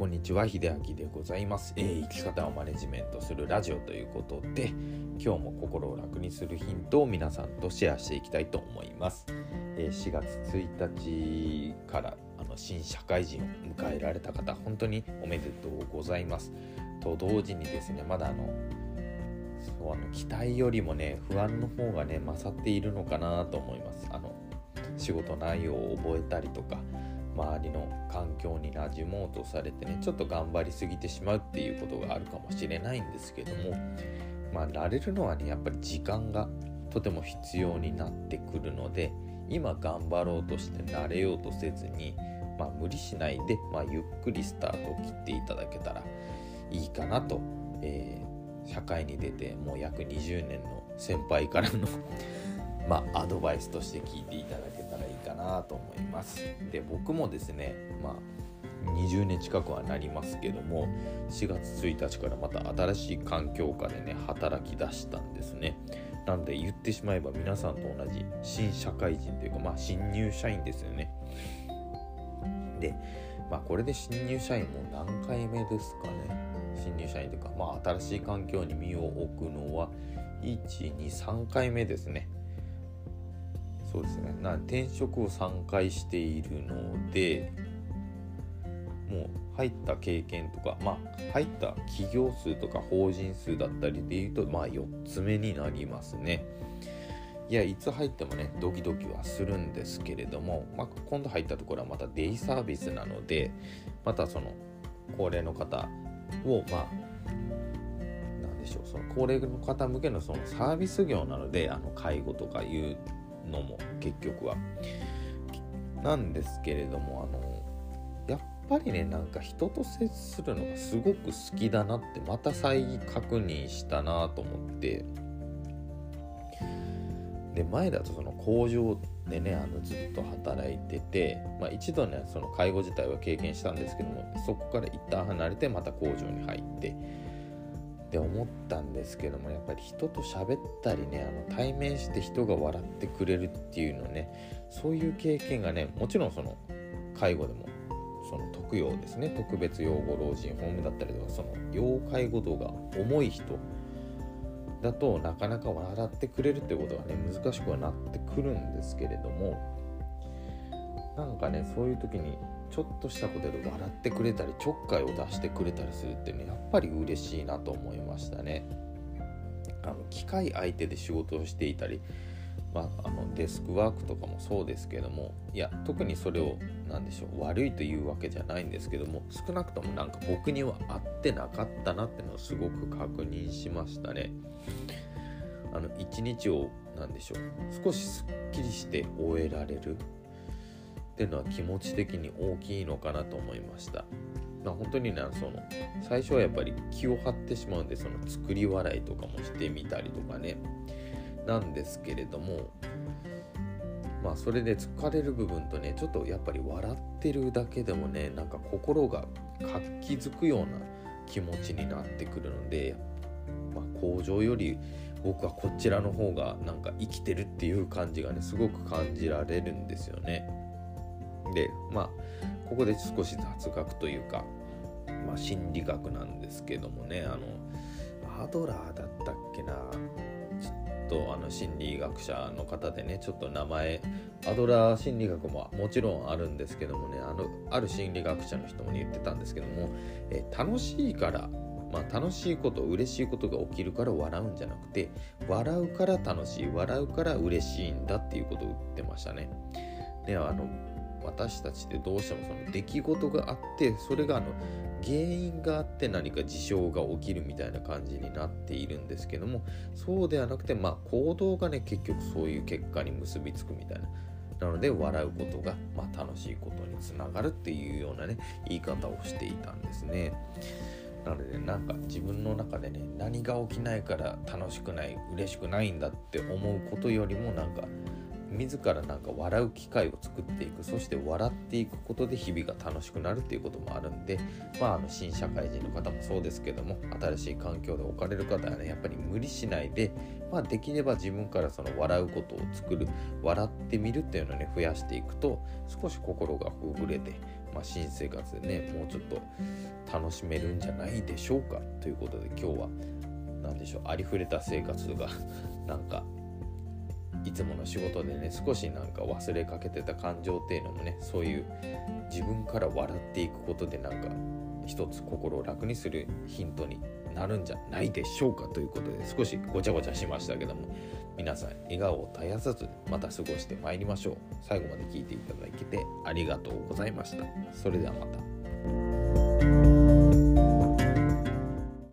こんにちは秀明でございます、えー、生き方をマネジメントするラジオということで今日も心を楽にするヒントを皆さんとシェアしていきたいと思います、えー、4月1日からあの新社会人を迎えられた方本当におめでとうございます。と同時にですねまだあのそうあの期待よりもね不安の方がね勝っているのかなと思います。あの仕事内容を覚えたりとか周りの環境に馴染もうとされてねちょっと頑張りすぎてしまうっていうことがあるかもしれないんですけどもまあ慣れるのはねやっぱり時間がとても必要になってくるので今頑張ろうとして慣れようとせずに、まあ、無理しないで、まあ、ゆっくりスタートを切っていただけたらいいかなと、えー、社会に出てもう約20年の先輩からのまあ、アドバイスとして聞いていただけたらいいかなと思います。で僕もですね、まあ、20年近くはなりますけども4月1日からまた新しい環境下でね働き出したんですね。なんで言ってしまえば皆さんと同じ新社会人というかまあ新入社員ですよね。で、まあ、これで新入社員も何回目ですかね。新入社員というか、まあ、新しい環境に身を置くのは123回目ですね。そうですね。な転職を3回しているのでもう入った経験とかまあ入った企業数とか法人数だったりでいうとまあ4つ目になりますね。いやいつ入ってもねドキドキはするんですけれども、まあ、今度入ったところはまたデイサービスなのでまたその高齢の方をまあなんでしょうその高齢の方向けのそのサービス業なのであの介護とかいうのも結局は。なんですけれどもあのやっぱりねなんか人と接するのがすごく好きだなってまた再確認したなと思ってで前だとその工場でねあのずっと働いてて、まあ、一度ねその介護自体は経験したんですけどもそこから一旦離れてまた工場に入ってって思ったんですけどもやっぱり人と喋ったりねあの対面して人が笑ってくれるっていうのねそういう経験がねもちろんその介護でもその特養ですね。特別養護老人ホームだったりとかその要介護度が重い人だとなかなか笑ってくれるってことがね難しくはなってくるんですけれどもなんかねそういう時にちょっとしたことで笑ってくれたりちょっかいを出してくれたりするってねやっぱり嬉しいなと思いましたね。あの機械相手で仕事をしていたり、まあ、あのデスクワークとかもそうですけどもいや特にそれを何でしょう悪いというわけじゃないんですけども少なくともなんか僕には合ってなかったなってのをすごく確認しましたね。あの一日を何でしょう少しすっきりして終えられるっていうのは気持ち的に大きいのかなと思いました。まあ、本当にねその最初はやっぱり気を張ってしまうんでその作り笑いとかもしてみたりとかねなんですけれどもまあそれで疲れる部分とねちょっとやっぱり笑ってるだけでもねなんか心が活気づくような気持ちになってくるので、まあ、工場より僕はこちらの方がなんか生きてるっていう感じがねすごく感じられるんですよね。でまあここで少し雑学というか、まあ、心理学なんですけどもねあのアドラーだったっけなちょっとあの心理学者の方でねちょっと名前アドラー心理学ももちろんあるんですけどもねあのある心理学者の人も言ってたんですけども、え楽しいからまあ、楽しいこと嬉しいことが起きるから笑うんじゃなくて笑うから楽しい笑うから嬉しいんだっていうことを言ってましたね。ねあの私たちってどうしてもその出来事があってそれがあの原因があって何か事象が起きるみたいな感じになっているんですけどもそうではなくてまあ行動がね結局そういう結果に結びつくみたいななので笑うことが、まあ、楽しいことにつながるっていうようなね言い方をしていたんですね。なのでなんか自分の中でね何が起きないから楽しくない嬉しくないんだって思うことよりもなんか自らなんか笑う機会を作っていくそして笑っていくことで日々が楽しくなるっていうこともあるんでまああの新社会人の方もそうですけども新しい環境で置かれる方はねやっぱり無理しないでまあできれば自分からその笑うことを作る笑ってみるっていうのをね増やしていくと少し心がほぐれてまあ、新生活でねもうちょっと楽しめるんじゃないでしょうかということで今日は何でしょうありふれた生活がなんかいつもの仕事でね少しなんか忘れかけてた感情っていうのもねそういう自分から笑っていくことでなんか一つ心を楽にするヒントになるんじゃないでしょうかということで少しごちゃごちゃしましたけども皆さん笑顔を絶やさずまた過ごしてまいりましょう。最後まで聞いていただけてありがとうございました。それではまた。